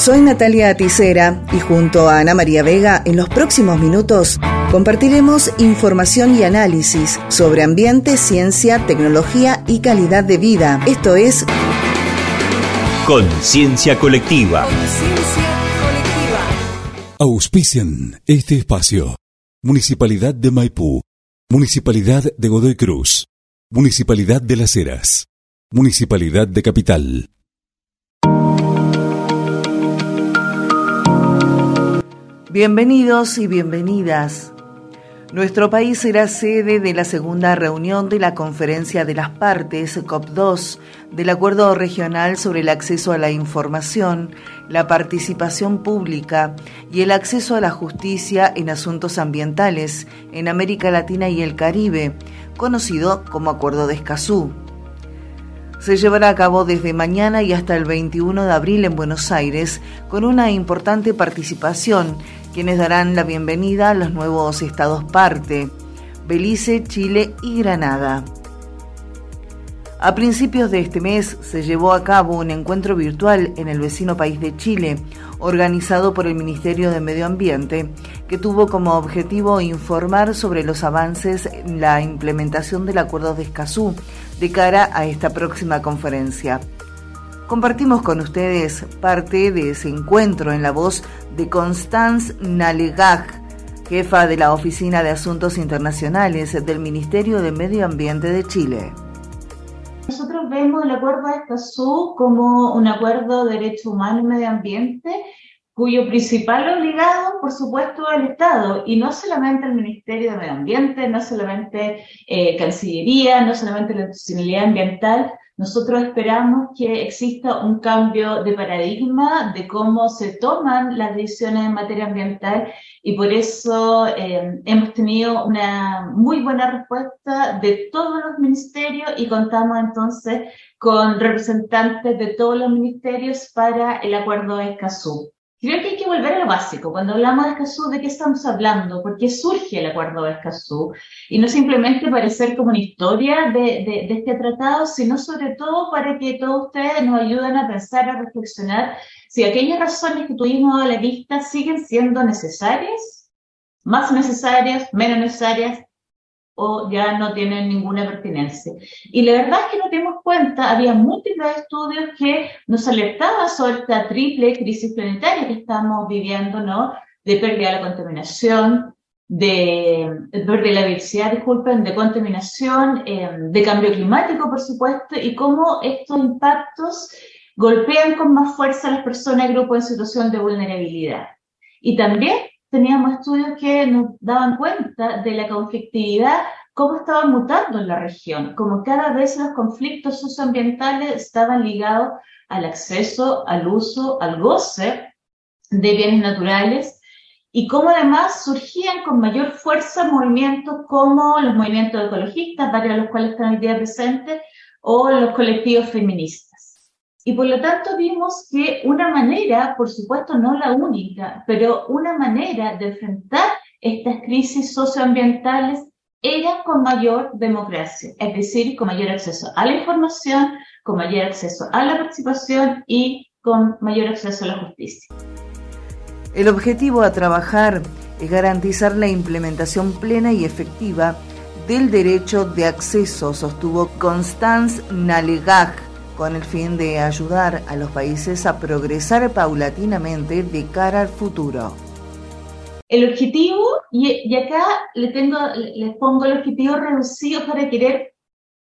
Soy Natalia Aticera y junto a Ana María Vega en los próximos minutos compartiremos información y análisis sobre ambiente, ciencia, tecnología y calidad de vida. Esto es Conciencia Colectiva. Auspician este espacio. Municipalidad de Maipú. Municipalidad de Godoy Cruz. Municipalidad de Las Heras. Municipalidad de Capital. Bienvenidos y bienvenidas. Nuestro país será sede de la segunda reunión de la Conferencia de las Partes, COP2, del Acuerdo Regional sobre el Acceso a la Información, la Participación Pública y el Acceso a la Justicia en Asuntos Ambientales en América Latina y el Caribe, conocido como Acuerdo de Escazú se llevará a cabo desde mañana y hasta el 21 de abril en Buenos Aires, con una importante participación, quienes darán la bienvenida a los nuevos estados parte, Belice, Chile y Granada. A principios de este mes se llevó a cabo un encuentro virtual en el vecino país de Chile, organizado por el Ministerio de Medio Ambiente, que tuvo como objetivo informar sobre los avances en la implementación del Acuerdo de Escazú de cara a esta próxima conferencia. Compartimos con ustedes parte de ese encuentro en la voz de Constance Nalegaj, jefa de la Oficina de Asuntos Internacionales del Ministerio de Medio Ambiente de Chile. Nosotros vemos el Acuerdo de Escazú como un acuerdo de derecho humano y medio ambiente cuyo principal obligado, por supuesto, es el Estado, y no solamente el Ministerio de Medio Ambiente, no solamente eh, Cancillería, no solamente la sostenibilidad ambiental. Nosotros esperamos que exista un cambio de paradigma de cómo se toman las decisiones en materia ambiental y por eso eh, hemos tenido una muy buena respuesta de todos los ministerios y contamos entonces con representantes de todos los ministerios para el acuerdo de Escazú. Creo que hay que volver a lo básico. Cuando hablamos de Escazú, ¿de qué estamos hablando? ¿Por qué surge el acuerdo de Escazú? Y no simplemente parecer como una historia de, de, de, este tratado, sino sobre todo para que todos ustedes nos ayuden a pensar, a reflexionar si aquellas razones que tuvimos a la vista siguen siendo necesarias, más necesarias, menos necesarias, o ya no tienen ninguna pertinencia. Y la verdad es que nos dimos cuenta, había múltiples estudios que nos alertaban sobre esta triple crisis planetaria que estamos viviendo, ¿no? De pérdida de la contaminación, de, de pérdida de la diversidad, disculpen, de contaminación, eh, de cambio climático, por supuesto, y cómo estos impactos golpean con más fuerza a las personas y grupos en situación de vulnerabilidad. Y también teníamos estudios que nos daban cuenta de la conflictividad, cómo estaba mutando en la región, como cada vez los conflictos socioambientales estaban ligados al acceso, al uso, al goce de bienes naturales y cómo además surgían con mayor fuerza movimientos como los movimientos ecologistas, varios de los cuales están hoy día presentes, o los colectivos feministas. Y por lo tanto vimos que una manera, por supuesto no la única, pero una manera de enfrentar estas crisis socioambientales era con mayor democracia, es decir, con mayor acceso a la información, con mayor acceso a la participación y con mayor acceso a la justicia. El objetivo a trabajar es garantizar la implementación plena y efectiva del derecho de acceso, sostuvo Constance Nalegaj, con el fin de ayudar a los países a progresar paulatinamente de cara al futuro. El objetivo, y, acá le tengo, les pongo el objetivo reducido para querer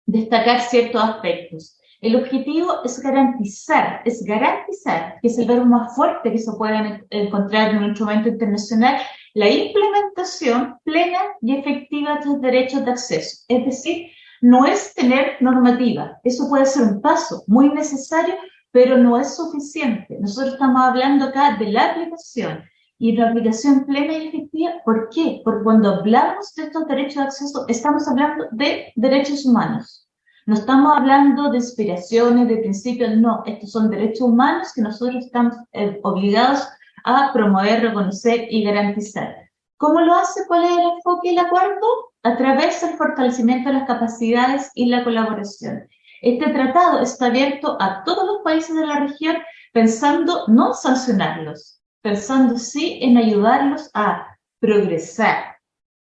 destacar ciertos aspectos. El objetivo es garantizar, es garantizar, que es el verbo más fuerte que se puede encontrar en un instrumento internacional, la implementación plena y efectiva de los derechos de acceso. Es decir, no es tener normativa. Eso puede ser un paso muy necesario, pero no es suficiente. Nosotros estamos hablando acá de la aplicación y la aplicación plena y efectiva. ¿Por qué? Porque cuando hablamos de estos derechos de acceso, estamos hablando de derechos humanos. No estamos hablando de aspiraciones, de principios, no. Estos son derechos humanos que nosotros estamos eh, obligados a promover, reconocer y garantizar. ¿Cómo lo hace? ¿Cuál es el enfoque del acuerdo? A través del fortalecimiento de las capacidades y la colaboración. Este tratado está abierto a todos los países de la región, pensando no sancionarlos, pensando sí en ayudarlos a progresar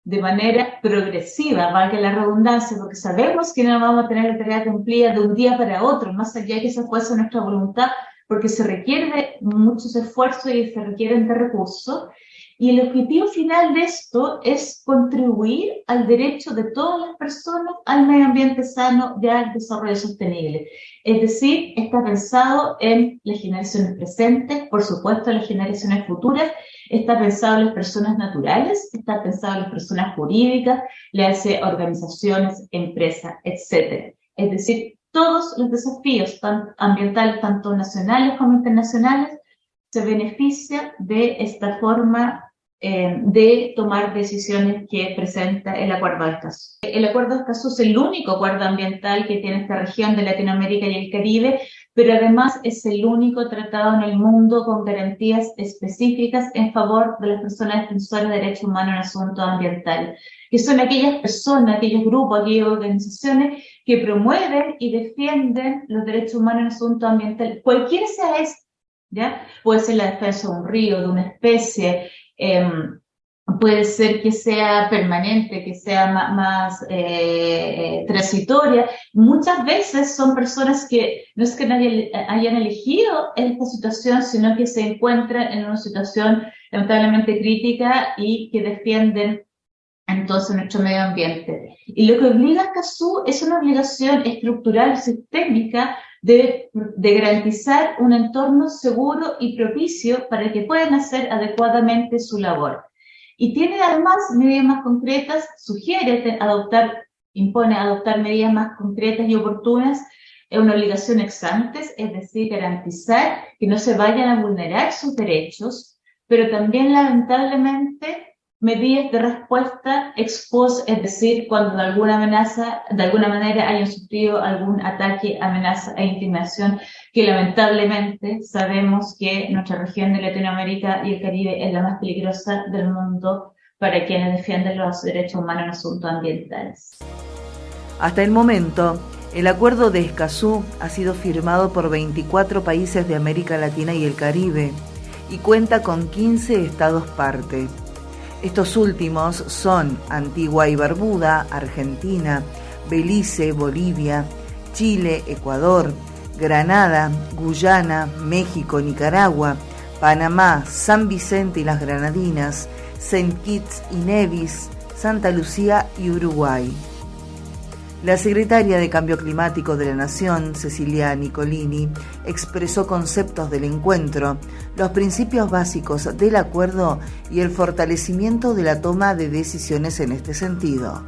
de manera progresiva, valga la redundancia, porque sabemos que no vamos a tener la tarea cumplida de un día para otro, más allá de que esa fuese nuestra voluntad, porque se requiere de muchos esfuerzos y se requieren de recursos. Y el objetivo final de esto es contribuir al derecho de todas las personas al medio ambiente sano y al desarrollo sostenible. Es decir, está pensado en las generaciones presentes, por supuesto en las generaciones futuras, está pensado en las personas naturales, está pensado en las personas jurídicas, le hace organizaciones, empresas, etc. Es decir, todos los desafíos ambientales, tanto nacionales como internacionales, se beneficia de esta forma eh, de tomar decisiones que presenta el Acuerdo de Escazú. El Acuerdo de Escazú es el único acuerdo ambiental que tiene esta región de Latinoamérica y el Caribe, pero además es el único tratado en el mundo con garantías específicas en favor de las personas defensoras de derechos humanos en asuntos ambientales, que son aquellas personas, aquellos grupos, aquellas organizaciones que promueven y defienden los derechos humanos en asuntos ambientales, cualquiera sea este, ¿ya? Puede ser la defensa de un río, de una especie, Em, puede ser que sea permanente, que sea más, eh, transitoria. Muchas veces son personas que no es que nadie hayan elegido esta situación, sino que se encuentran en una situación lamentablemente crítica y que defienden entonces nuestro medio ambiente. Y lo que obliga a CASU es una obligación estructural, sistémica, de, garantizar un entorno seguro y propicio para que puedan hacer adecuadamente su labor. Y tiene además medidas más concretas, sugiere adoptar, impone adoptar medidas más concretas y oportunas, es una obligación ex antes, es decir, garantizar que no se vayan a vulnerar sus derechos, pero también lamentablemente medidas de respuesta ex post, es decir, cuando de alguna amenaza, de alguna manera hayan sufrido algún ataque, amenaza e intimidación, que lamentablemente sabemos que nuestra región de Latinoamérica y el Caribe es la más peligrosa del mundo para quienes defienden los derechos humanos en asuntos ambientales. Hasta el momento, el acuerdo de Escazú ha sido firmado por 24 países de América Latina y el Caribe y cuenta con 15 estados parte. Estos últimos son Antigua y Barbuda, Argentina, Belice, Bolivia, Chile, Ecuador, Granada, Guyana, México, Nicaragua, Panamá, San Vicente y las Granadinas, Saint Kitts y Nevis, Santa Lucía y Uruguay. La secretaria de Cambio Climático de la Nación, Cecilia Nicolini, expresó conceptos del encuentro, los principios básicos del acuerdo y el fortalecimiento de la toma de decisiones en este sentido.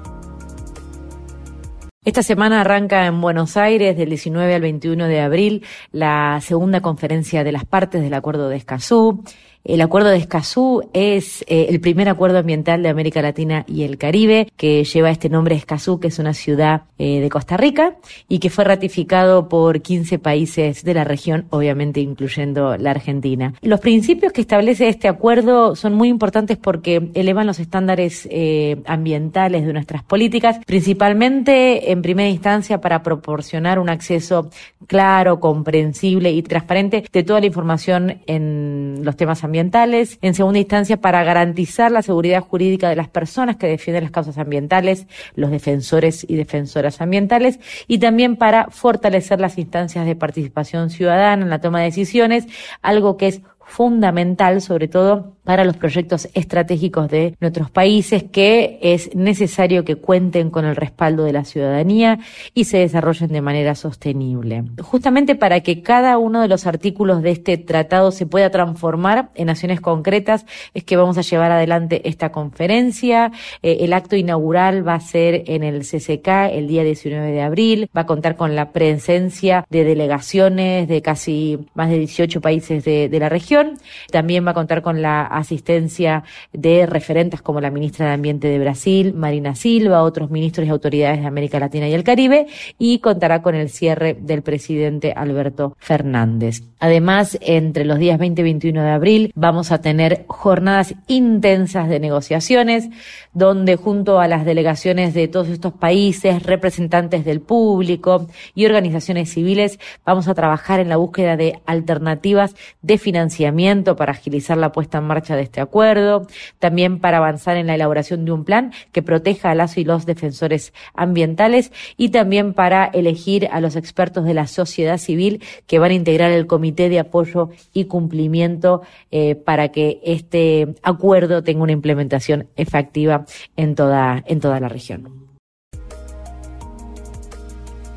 Esta semana arranca en Buenos Aires del 19 al 21 de abril la segunda conferencia de las partes del Acuerdo de Escazú. El acuerdo de Escazú es eh, el primer acuerdo ambiental de América Latina y el Caribe que lleva este nombre Escazú, que es una ciudad eh, de Costa Rica y que fue ratificado por 15 países de la región, obviamente incluyendo la Argentina. Los principios que establece este acuerdo son muy importantes porque elevan los estándares eh, ambientales de nuestras políticas, principalmente en primera instancia para proporcionar un acceso claro, comprensible y transparente de toda la información en los temas ambientales ambientales, en segunda instancia para garantizar la seguridad jurídica de las personas que defienden las causas ambientales, los defensores y defensoras ambientales, y también para fortalecer las instancias de participación ciudadana en la toma de decisiones, algo que es fundamental, sobre todo para los proyectos estratégicos de nuestros países, que es necesario que cuenten con el respaldo de la ciudadanía y se desarrollen de manera sostenible. Justamente para que cada uno de los artículos de este tratado se pueda transformar en acciones concretas, es que vamos a llevar adelante esta conferencia. Eh, el acto inaugural va a ser en el CCK el día 19 de abril, va a contar con la presencia de delegaciones de casi más de 18 países de, de la región también va a contar con la asistencia de referentes como la ministra de Ambiente de Brasil, Marina Silva, otros ministros y autoridades de América Latina y el Caribe, y contará con el cierre del presidente Alberto Fernández. Además, entre los días 20 y 21 de abril vamos a tener jornadas intensas de negociaciones, donde junto a las delegaciones de todos estos países, representantes del público y organizaciones civiles, vamos a trabajar en la búsqueda de alternativas de financiamiento para agilizar la puesta en de este acuerdo, también para avanzar en la elaboración de un plan que proteja a las y los defensores ambientales y también para elegir a los expertos de la sociedad civil que van a integrar el comité de apoyo y cumplimiento eh, para que este acuerdo tenga una implementación efectiva en toda, en toda la región.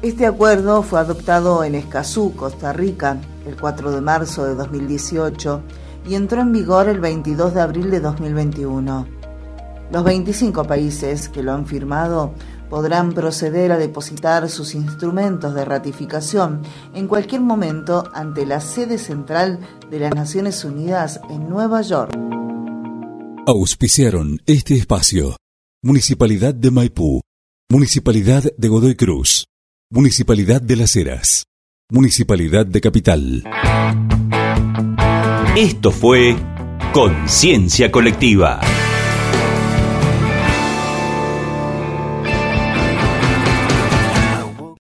Este acuerdo fue adoptado en Escazú, Costa Rica, el 4 de marzo de 2018 y entró en vigor el 22 de abril de 2021. Los 25 países que lo han firmado podrán proceder a depositar sus instrumentos de ratificación en cualquier momento ante la sede central de las Naciones Unidas en Nueva York. Auspiciaron este espacio. Municipalidad de Maipú, Municipalidad de Godoy Cruz, Municipalidad de Las Heras, Municipalidad de Capital. Esto fue Conciencia Colectiva.